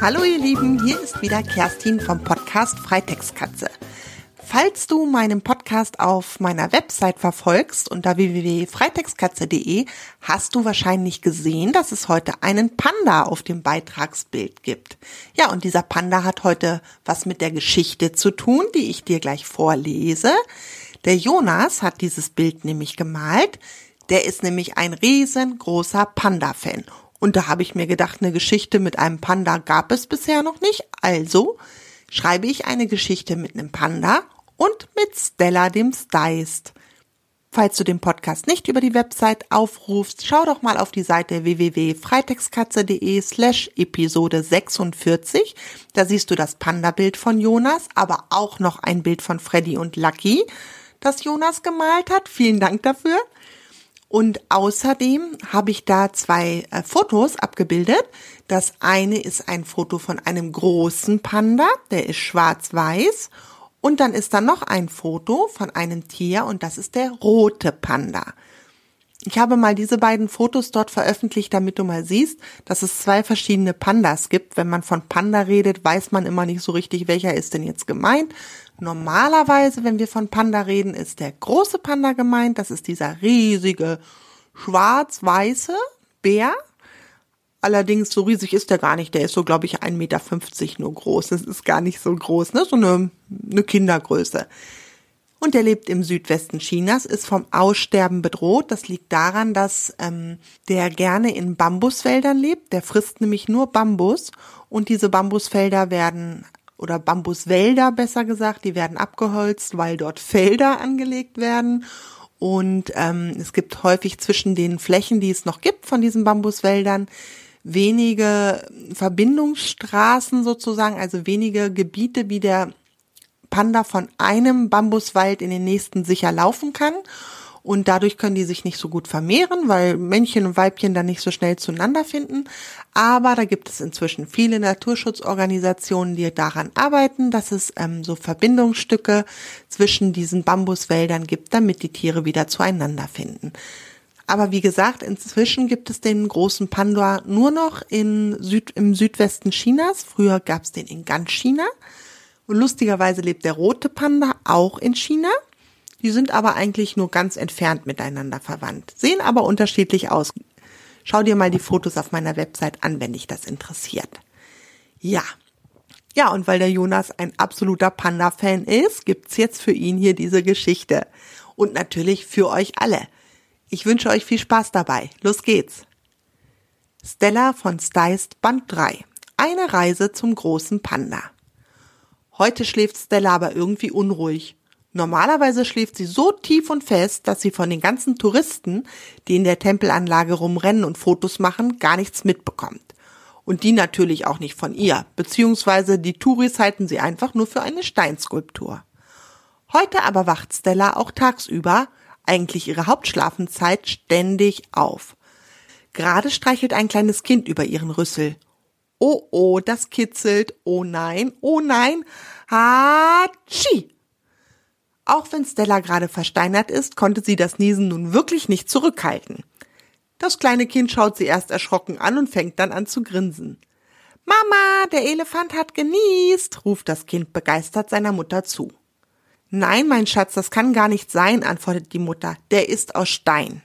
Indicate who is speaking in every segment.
Speaker 1: Hallo ihr Lieben, hier ist wieder Kerstin vom Podcast Freitextkatze. Falls du meinen Podcast auf meiner Website verfolgst unter www.freitextkatze.de, hast du wahrscheinlich gesehen, dass es heute einen Panda auf dem Beitragsbild gibt. Ja, und dieser Panda hat heute was mit der Geschichte zu tun, die ich dir gleich vorlese. Der Jonas hat dieses Bild nämlich gemalt. Der ist nämlich ein riesengroßer Panda-Fan. Und da habe ich mir gedacht, eine Geschichte mit einem Panda gab es bisher noch nicht. Also schreibe ich eine Geschichte mit einem Panda und mit Stella dem Steist. Falls du den Podcast nicht über die Website aufrufst, schau doch mal auf die Seite www.freitextkatze.de slash Episode 46. Da siehst du das Panda-Bild von Jonas, aber auch noch ein Bild von Freddy und Lucky, das Jonas gemalt hat. Vielen Dank dafür. Und außerdem habe ich da zwei äh, Fotos abgebildet. Das eine ist ein Foto von einem großen Panda, der ist schwarz-weiß. Und dann ist da noch ein Foto von einem Tier und das ist der rote Panda. Ich habe mal diese beiden Fotos dort veröffentlicht, damit du mal siehst, dass es zwei verschiedene Pandas gibt. Wenn man von Panda redet, weiß man immer nicht so richtig, welcher ist denn jetzt gemeint. Normalerweise, wenn wir von Panda reden, ist der große Panda gemeint. Das ist dieser riesige schwarz-weiße Bär. Allerdings so riesig ist der gar nicht. Der ist so, glaube ich, 1,50 Meter nur groß. Das ist gar nicht so groß, ne? So eine, eine Kindergröße. Und der lebt im Südwesten Chinas, ist vom Aussterben bedroht. Das liegt daran, dass ähm, der gerne in Bambusfeldern lebt. Der frisst nämlich nur Bambus und diese Bambusfelder werden oder Bambuswälder besser gesagt, die werden abgeholzt, weil dort Felder angelegt werden. Und ähm, es gibt häufig zwischen den Flächen, die es noch gibt von diesen Bambuswäldern, wenige Verbindungsstraßen sozusagen, also wenige Gebiete, wie der Panda von einem Bambuswald in den nächsten sicher laufen kann. Und dadurch können die sich nicht so gut vermehren, weil Männchen und Weibchen dann nicht so schnell zueinander finden. Aber da gibt es inzwischen viele Naturschutzorganisationen, die daran arbeiten, dass es ähm, so Verbindungsstücke zwischen diesen Bambuswäldern gibt, damit die Tiere wieder zueinander finden. Aber wie gesagt, inzwischen gibt es den großen Panda nur noch in Süd, im Südwesten Chinas. Früher gab es den in ganz China. Und lustigerweise lebt der rote Panda auch in China. Die sind aber eigentlich nur ganz entfernt miteinander verwandt, sehen aber unterschiedlich aus. Schau dir mal die Fotos auf meiner Website an, wenn dich das interessiert. Ja. Ja, und weil der Jonas ein absoluter Panda-Fan ist, gibt's jetzt für ihn hier diese Geschichte. Und natürlich für euch alle. Ich wünsche euch viel Spaß dabei. Los geht's. Stella von Steist Band 3. Eine Reise zum großen Panda. Heute schläft Stella aber irgendwie unruhig. Normalerweise schläft sie so tief und fest, dass sie von den ganzen Touristen, die in der Tempelanlage rumrennen und Fotos machen, gar nichts mitbekommt. Und die natürlich auch nicht von ihr, beziehungsweise die Touris halten sie einfach nur für eine Steinskulptur. Heute aber wacht Stella auch tagsüber, eigentlich ihre Hauptschlafenzeit, ständig auf. Gerade streichelt ein kleines Kind über ihren Rüssel Oh oh, das kitzelt. Oh nein, oh nein. Hatschi! Auch wenn Stella gerade versteinert ist, konnte sie das Niesen nun wirklich nicht zurückhalten. Das kleine Kind schaut sie erst erschrocken an und fängt dann an zu grinsen. Mama, der Elefant hat genießt, ruft das Kind begeistert seiner Mutter zu. Nein, mein Schatz, das kann gar nicht sein, antwortet die Mutter. Der ist aus Stein.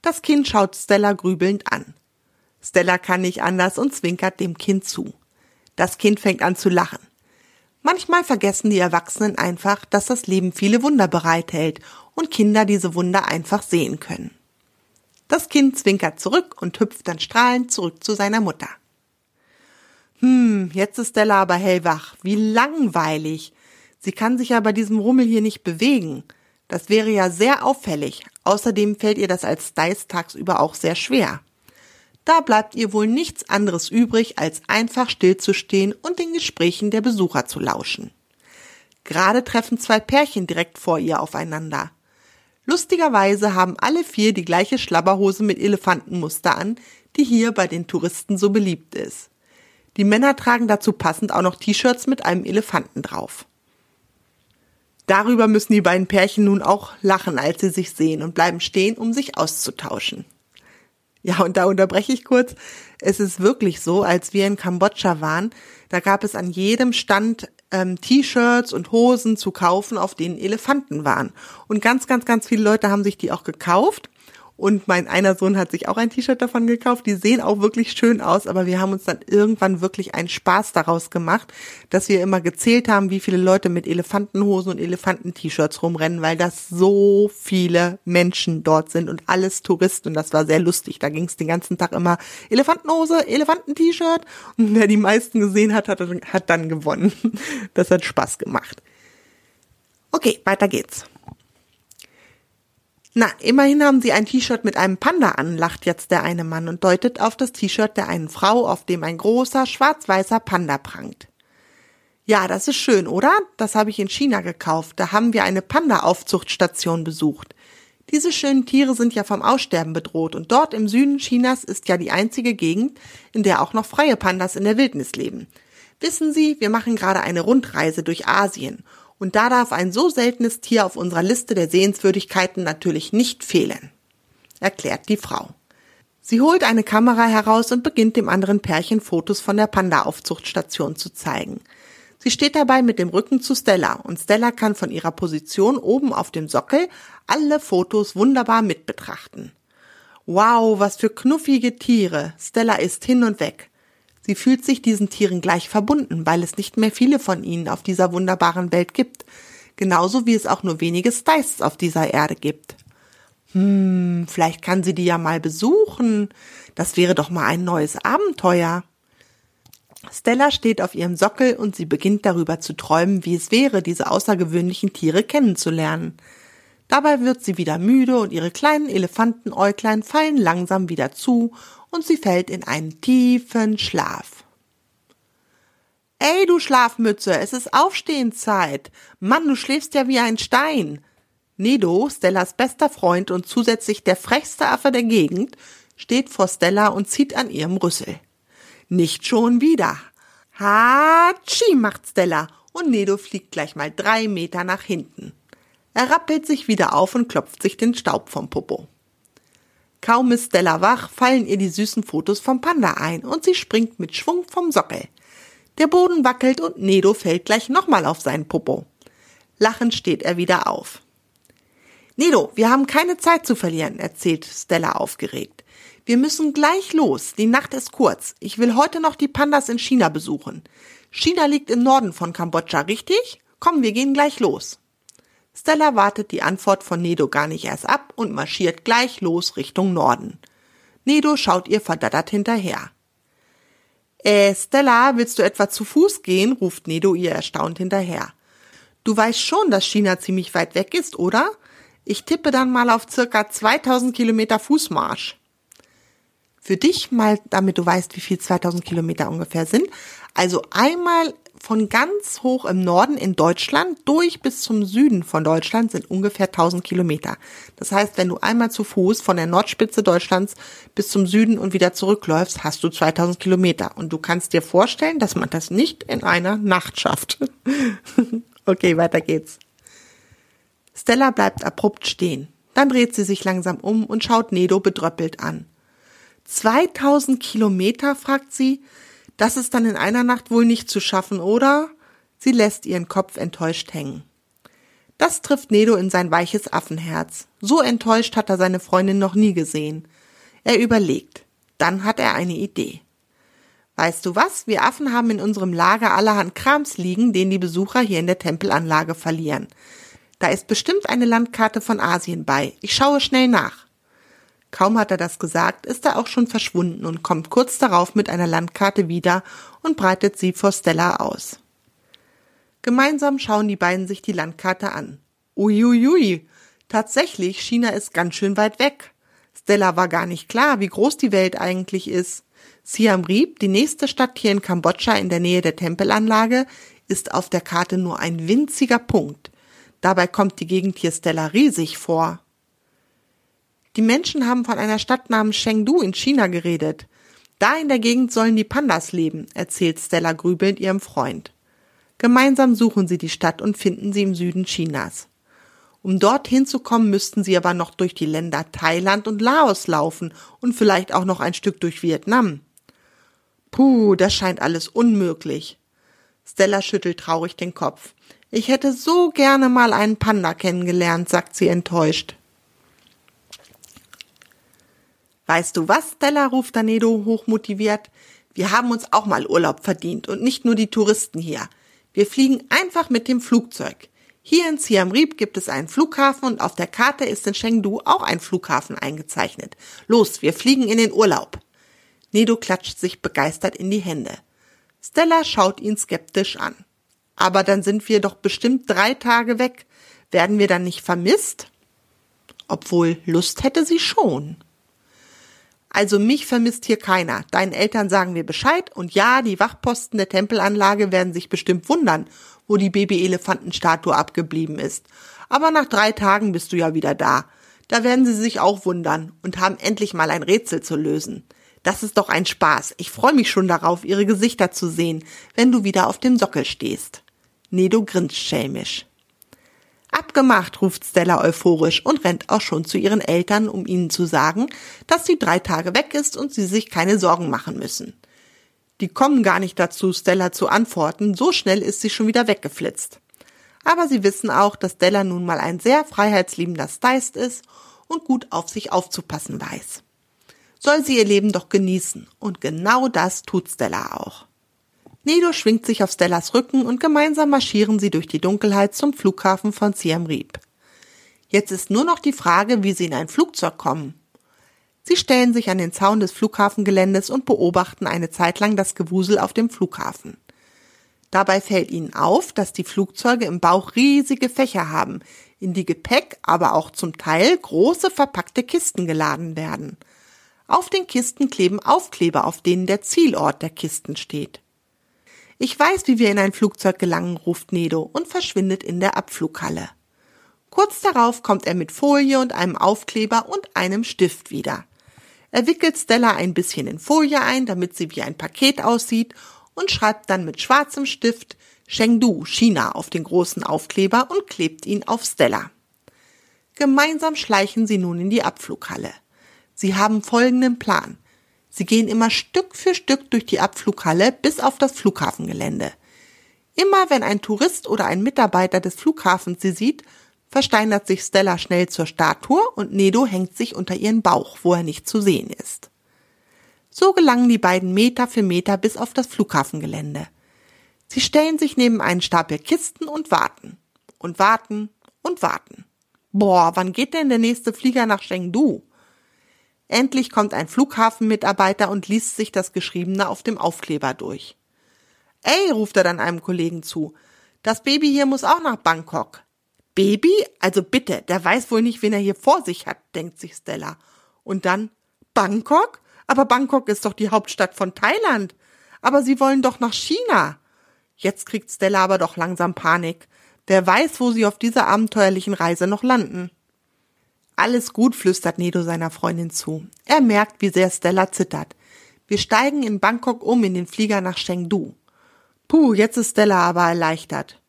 Speaker 1: Das Kind schaut Stella grübelnd an. Stella kann nicht anders und zwinkert dem Kind zu. Das Kind fängt an zu lachen. Manchmal vergessen die Erwachsenen einfach, dass das Leben viele Wunder bereithält und Kinder diese Wunder einfach sehen können. Das Kind zwinkert zurück und hüpft dann strahlend zurück zu seiner Mutter. Hm, jetzt ist Stella aber hellwach. Wie langweilig. Sie kann sich ja bei diesem Rummel hier nicht bewegen. Das wäre ja sehr auffällig. Außerdem fällt ihr das als Dice tagsüber auch sehr schwer. Da bleibt ihr wohl nichts anderes übrig, als einfach stillzustehen und den Gesprächen der Besucher zu lauschen. Gerade treffen zwei Pärchen direkt vor ihr aufeinander. Lustigerweise haben alle vier die gleiche Schlabberhose mit Elefantenmuster an, die hier bei den Touristen so beliebt ist. Die Männer tragen dazu passend auch noch T-Shirts mit einem Elefanten drauf. Darüber müssen die beiden Pärchen nun auch lachen, als sie sich sehen und bleiben stehen, um sich auszutauschen. Ja, und da unterbreche ich kurz. Es ist wirklich so, als wir in Kambodscha waren, da gab es an jedem Stand ähm, T-Shirts und Hosen zu kaufen, auf denen Elefanten waren. Und ganz, ganz, ganz viele Leute haben sich die auch gekauft. Und mein einer Sohn hat sich auch ein T-Shirt davon gekauft. Die sehen auch wirklich schön aus, aber wir haben uns dann irgendwann wirklich einen Spaß daraus gemacht, dass wir immer gezählt haben, wie viele Leute mit Elefantenhosen und Elefanten-T-Shirts rumrennen, weil das so viele Menschen dort sind und alles Touristen. Und das war sehr lustig. Da ging es den ganzen Tag immer Elefantenhose, Elefanten-T-Shirt. Und wer die meisten gesehen hat, hat, hat dann gewonnen. Das hat Spaß gemacht. Okay, weiter geht's. Na, immerhin haben sie ein T-Shirt mit einem Panda an, lacht jetzt der eine Mann und deutet auf das T-Shirt der einen Frau, auf dem ein großer schwarz-weißer Panda prangt. Ja, das ist schön, oder? Das habe ich in China gekauft. Da haben wir eine Panda-Aufzuchtstation besucht. Diese schönen Tiere sind ja vom Aussterben bedroht und dort im Süden Chinas ist ja die einzige Gegend, in der auch noch freie Pandas in der Wildnis leben. Wissen Sie, wir machen gerade eine Rundreise durch Asien und da darf ein so seltenes Tier auf unserer Liste der Sehenswürdigkeiten natürlich nicht fehlen, erklärt die Frau. Sie holt eine Kamera heraus und beginnt dem anderen Pärchen Fotos von der Panda-Aufzuchtstation zu zeigen. Sie steht dabei mit dem Rücken zu Stella und Stella kann von ihrer Position oben auf dem Sockel alle Fotos wunderbar mitbetrachten. Wow, was für knuffige Tiere. Stella ist hin und weg. Sie fühlt sich diesen Tieren gleich verbunden, weil es nicht mehr viele von ihnen auf dieser wunderbaren Welt gibt, genauso wie es auch nur wenige Styles auf dieser Erde gibt. Hm, vielleicht kann sie die ja mal besuchen. Das wäre doch mal ein neues Abenteuer. Stella steht auf ihrem Sockel und sie beginnt darüber zu träumen, wie es wäre, diese außergewöhnlichen Tiere kennenzulernen. Dabei wird sie wieder müde und ihre kleinen Elefantenäuglein fallen langsam wieder zu und sie fällt in einen tiefen Schlaf. Ey, du Schlafmütze, es ist Aufstehenszeit. Mann, du schläfst ja wie ein Stein. Nedo, Stellas bester Freund und zusätzlich der frechste Affe der Gegend, steht vor Stella und zieht an ihrem Rüssel. Nicht schon wieder. Hatschi, macht Stella und Nedo fliegt gleich mal drei Meter nach hinten. Er rappelt sich wieder auf und klopft sich den Staub vom Popo. Kaum ist Stella wach, fallen ihr die süßen Fotos vom Panda ein und sie springt mit Schwung vom Sockel. Der Boden wackelt und Nedo fällt gleich nochmal auf seinen Popo. Lachend steht er wieder auf. Nedo, wir haben keine Zeit zu verlieren, erzählt Stella aufgeregt. Wir müssen gleich los. Die Nacht ist kurz. Ich will heute noch die Pandas in China besuchen. China liegt im Norden von Kambodscha, richtig? Komm, wir gehen gleich los. Stella wartet die Antwort von Nedo gar nicht erst ab und marschiert gleich los Richtung Norden. Nedo schaut ihr verdattert hinterher. Äh, Stella, willst du etwa zu Fuß gehen? ruft Nedo ihr erstaunt hinterher. Du weißt schon, dass China ziemlich weit weg ist, oder? Ich tippe dann mal auf circa 2000 Kilometer Fußmarsch. Für dich mal, damit du weißt, wie viel 2000 Kilometer ungefähr sind. Also einmal von ganz hoch im Norden in Deutschland durch bis zum Süden von Deutschland sind ungefähr 1000 Kilometer. Das heißt, wenn du einmal zu Fuß von der Nordspitze Deutschlands bis zum Süden und wieder zurückläufst, hast du 2000 Kilometer. Und du kannst dir vorstellen, dass man das nicht in einer Nacht schafft. okay, weiter geht's. Stella bleibt abrupt stehen. Dann dreht sie sich langsam um und schaut Nedo bedröppelt an. 2000 Kilometer, fragt sie. Das ist dann in einer Nacht wohl nicht zu schaffen, oder? Sie lässt ihren Kopf enttäuscht hängen. Das trifft Nedo in sein weiches Affenherz. So enttäuscht hat er seine Freundin noch nie gesehen. Er überlegt. Dann hat er eine Idee. Weißt du was? Wir Affen haben in unserem Lager allerhand Krams liegen, den die Besucher hier in der Tempelanlage verlieren. Da ist bestimmt eine Landkarte von Asien bei. Ich schaue schnell nach. Kaum hat er das gesagt, ist er auch schon verschwunden und kommt kurz darauf mit einer Landkarte wieder und breitet sie vor Stella aus. Gemeinsam schauen die beiden sich die Landkarte an. Uiuiui, tatsächlich, China ist ganz schön weit weg. Stella war gar nicht klar, wie groß die Welt eigentlich ist. Siam Reap, die nächste Stadt hier in Kambodscha in der Nähe der Tempelanlage, ist auf der Karte nur ein winziger Punkt. Dabei kommt die Gegend hier Stella riesig vor. Die Menschen haben von einer Stadt namens Chengdu in China geredet. Da in der Gegend sollen die Pandas leben, erzählt Stella grübelnd ihrem Freund. Gemeinsam suchen sie die Stadt und finden sie im Süden Chinas. Um dorthin zu kommen, müssten sie aber noch durch die Länder Thailand und Laos laufen und vielleicht auch noch ein Stück durch Vietnam. Puh, das scheint alles unmöglich. Stella schüttelt traurig den Kopf. Ich hätte so gerne mal einen Panda kennengelernt, sagt sie enttäuscht. Weißt du was, Stella, ruft Danedo hochmotiviert. Wir haben uns auch mal Urlaub verdient und nicht nur die Touristen hier. Wir fliegen einfach mit dem Flugzeug. Hier in Siam Reap gibt es einen Flughafen und auf der Karte ist in Chengdu auch ein Flughafen eingezeichnet. Los, wir fliegen in den Urlaub. Nedo klatscht sich begeistert in die Hände. Stella schaut ihn skeptisch an. Aber dann sind wir doch bestimmt drei Tage weg. Werden wir dann nicht vermisst? Obwohl Lust hätte sie schon. Also mich vermisst hier keiner. Deinen Eltern sagen wir Bescheid und ja, die Wachposten der Tempelanlage werden sich bestimmt wundern, wo die Baby-Elefantenstatue abgeblieben ist. Aber nach drei Tagen bist du ja wieder da. Da werden sie sich auch wundern und haben endlich mal ein Rätsel zu lösen. Das ist doch ein Spaß. Ich freue mich schon darauf, ihre Gesichter zu sehen, wenn du wieder auf dem Sockel stehst. Nedo grinst schelmisch. Abgemacht, ruft Stella euphorisch und rennt auch schon zu ihren Eltern, um ihnen zu sagen, dass sie drei Tage weg ist und sie sich keine Sorgen machen müssen. Die kommen gar nicht dazu, Stella zu antworten, so schnell ist sie schon wieder weggeflitzt. Aber sie wissen auch, dass Stella nun mal ein sehr freiheitsliebender Stylist ist und gut auf sich aufzupassen weiß. Soll sie ihr Leben doch genießen, und genau das tut Stella auch. Nedo schwingt sich auf Stellas Rücken und gemeinsam marschieren sie durch die Dunkelheit zum Flughafen von Siem Reap. Jetzt ist nur noch die Frage, wie sie in ein Flugzeug kommen. Sie stellen sich an den Zaun des Flughafengeländes und beobachten eine Zeit lang das Gewusel auf dem Flughafen. Dabei fällt ihnen auf, dass die Flugzeuge im Bauch riesige Fächer haben, in die Gepäck, aber auch zum Teil große verpackte Kisten geladen werden. Auf den Kisten kleben Aufkleber, auf denen der Zielort der Kisten steht. Ich weiß, wie wir in ein Flugzeug gelangen, ruft Nedo und verschwindet in der Abflughalle. Kurz darauf kommt er mit Folie und einem Aufkleber und einem Stift wieder. Er wickelt Stella ein bisschen in Folie ein, damit sie wie ein Paket aussieht und schreibt dann mit schwarzem Stift Chengdu, China auf den großen Aufkleber und klebt ihn auf Stella. Gemeinsam schleichen sie nun in die Abflughalle. Sie haben folgenden Plan. Sie gehen immer Stück für Stück durch die Abflughalle bis auf das Flughafengelände. Immer wenn ein Tourist oder ein Mitarbeiter des Flughafens sie sieht, versteinert sich Stella schnell zur Statue und Nedo hängt sich unter ihren Bauch, wo er nicht zu sehen ist. So gelangen die beiden Meter für Meter bis auf das Flughafengelände. Sie stellen sich neben einen Stapel Kisten und warten. Und warten und warten. Boah, wann geht denn der nächste Flieger nach Chengdu? Endlich kommt ein Flughafenmitarbeiter und liest sich das Geschriebene auf dem Aufkleber durch. Ey, ruft er dann einem Kollegen zu. Das Baby hier muss auch nach Bangkok. Baby? Also bitte, der weiß wohl nicht, wen er hier vor sich hat, denkt sich Stella. Und dann Bangkok? Aber Bangkok ist doch die Hauptstadt von Thailand. Aber sie wollen doch nach China. Jetzt kriegt Stella aber doch langsam Panik. Wer weiß, wo sie auf dieser abenteuerlichen Reise noch landen. Alles gut, flüstert Nedo seiner Freundin zu. Er merkt, wie sehr Stella zittert. Wir steigen in Bangkok um in den Flieger nach Chengdu. Puh, jetzt ist Stella aber erleichtert.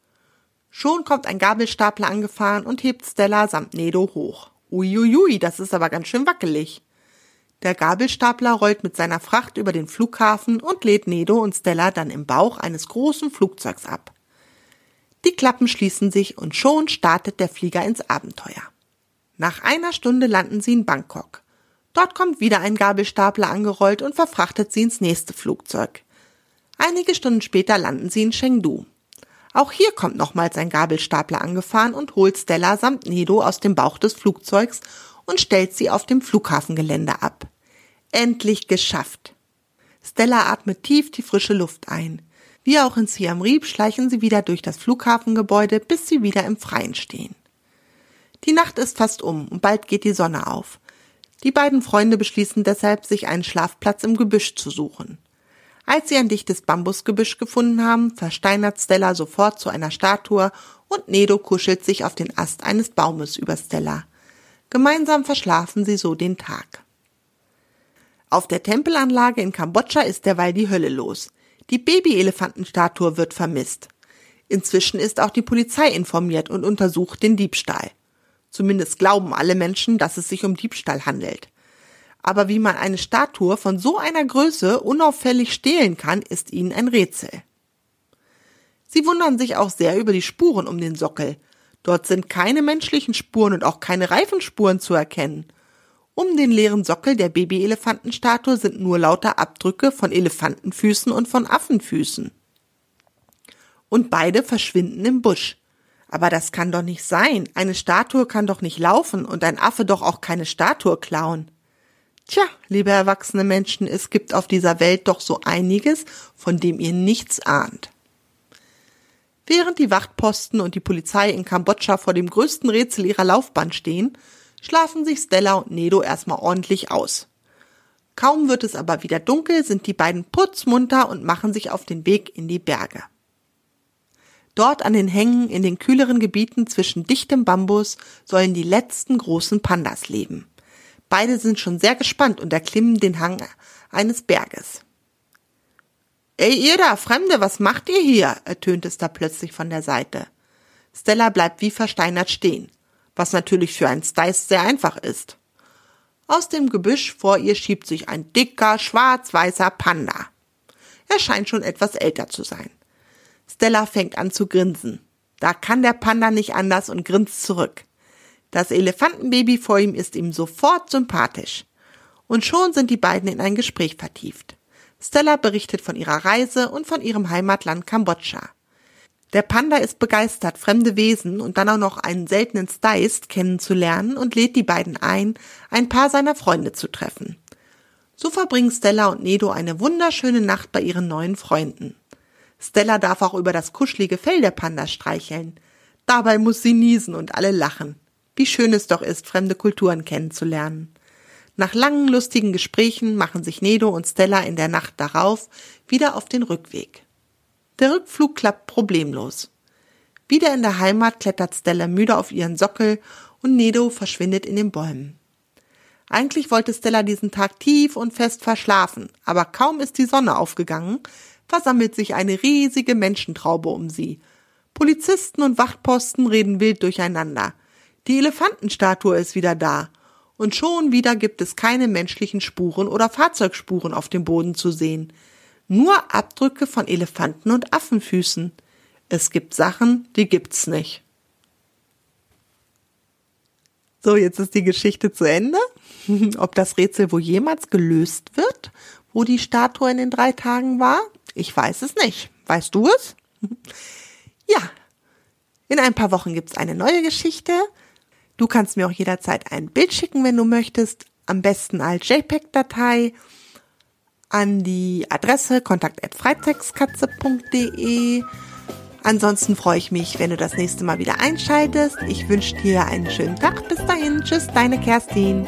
Speaker 1: Schon kommt ein Gabelstapler angefahren und hebt Stella samt Nedo hoch. Uiuiui, das ist aber ganz schön wackelig. Der Gabelstapler rollt mit seiner Fracht über den Flughafen und lädt Nedo und Stella dann im Bauch eines großen Flugzeugs ab. Die Klappen schließen sich und schon startet der Flieger ins Abenteuer. Nach einer Stunde landen sie in Bangkok. Dort kommt wieder ein Gabelstapler angerollt und verfrachtet sie ins nächste Flugzeug. Einige Stunden später landen sie in Chengdu. Auch hier kommt nochmals ein Gabelstapler angefahren und holt Stella samt Nedo aus dem Bauch des Flugzeugs und stellt sie auf dem Flughafengelände ab. Endlich geschafft. Stella atmet tief die frische Luft ein. Wie auch in Siam Reap schleichen sie wieder durch das Flughafengebäude, bis sie wieder im Freien stehen. Die Nacht ist fast um und bald geht die Sonne auf. Die beiden Freunde beschließen deshalb, sich einen Schlafplatz im Gebüsch zu suchen. Als sie ein dichtes Bambusgebüsch gefunden haben, versteinert Stella sofort zu einer Statue und Nedo kuschelt sich auf den Ast eines Baumes über Stella. Gemeinsam verschlafen sie so den Tag. Auf der Tempelanlage in Kambodscha ist derweil die Hölle los. Die Babyelefantenstatue wird vermisst. Inzwischen ist auch die Polizei informiert und untersucht den Diebstahl. Zumindest glauben alle Menschen, dass es sich um Diebstahl handelt. Aber wie man eine Statue von so einer Größe unauffällig stehlen kann, ist ihnen ein Rätsel. Sie wundern sich auch sehr über die Spuren um den Sockel. Dort sind keine menschlichen Spuren und auch keine Reifenspuren zu erkennen. Um den leeren Sockel der Babyelefantenstatue sind nur lauter Abdrücke von Elefantenfüßen und von Affenfüßen. Und beide verschwinden im Busch. Aber das kann doch nicht sein. Eine Statue kann doch nicht laufen und ein Affe doch auch keine Statue klauen. Tja, liebe erwachsene Menschen, es gibt auf dieser Welt doch so einiges, von dem ihr nichts ahnt. Während die Wachtposten und die Polizei in Kambodscha vor dem größten Rätsel ihrer Laufbahn stehen, schlafen sich Stella und Nedo erstmal ordentlich aus. Kaum wird es aber wieder dunkel, sind die beiden putzmunter und machen sich auf den Weg in die Berge. Dort an den Hängen in den kühleren Gebieten zwischen dichtem Bambus sollen die letzten großen Pandas leben. Beide sind schon sehr gespannt und erklimmen den Hang eines Berges. Ey, ihr da, Fremde, was macht ihr hier? ertönt es da plötzlich von der Seite. Stella bleibt wie versteinert stehen, was natürlich für einen Stice sehr einfach ist. Aus dem Gebüsch vor ihr schiebt sich ein dicker, schwarz-weißer Panda. Er scheint schon etwas älter zu sein. Stella fängt an zu grinsen. Da kann der Panda nicht anders und grinst zurück. Das Elefantenbaby vor ihm ist ihm sofort sympathisch. Und schon sind die beiden in ein Gespräch vertieft. Stella berichtet von ihrer Reise und von ihrem Heimatland Kambodscha. Der Panda ist begeistert, fremde Wesen und dann auch noch einen seltenen Steist kennenzulernen und lädt die beiden ein, ein paar seiner Freunde zu treffen. So verbringen Stella und Nedo eine wunderschöne Nacht bei ihren neuen Freunden. Stella darf auch über das kuschelige Fell der Panda streicheln. Dabei muss sie niesen und alle lachen. Wie schön es doch ist, fremde Kulturen kennenzulernen. Nach langen, lustigen Gesprächen machen sich Nedo und Stella in der Nacht darauf wieder auf den Rückweg. Der Rückflug klappt problemlos. Wieder in der Heimat klettert Stella müde auf ihren Sockel und Nedo verschwindet in den Bäumen. Eigentlich wollte Stella diesen Tag tief und fest verschlafen, aber kaum ist die Sonne aufgegangen, versammelt sich eine riesige Menschentraube um sie. Polizisten und Wachtposten reden wild durcheinander. Die Elefantenstatue ist wieder da. Und schon wieder gibt es keine menschlichen Spuren oder Fahrzeugspuren auf dem Boden zu sehen. Nur Abdrücke von Elefanten und Affenfüßen. Es gibt Sachen, die gibt's nicht. So, jetzt ist die Geschichte zu Ende. Ob das Rätsel wohl jemals gelöst wird, wo die Statue in den drei Tagen war, ich weiß es nicht. Weißt du es? Ja. In ein paar Wochen gibt's eine neue Geschichte. Du kannst mir auch jederzeit ein Bild schicken, wenn du möchtest. Am besten als JPEG-Datei an die Adresse kontakt.freitextkatze.de. Ansonsten freue ich mich, wenn du das nächste Mal wieder einschaltest. Ich wünsche dir einen schönen Tag. Bis dahin. Tschüss, deine Kerstin.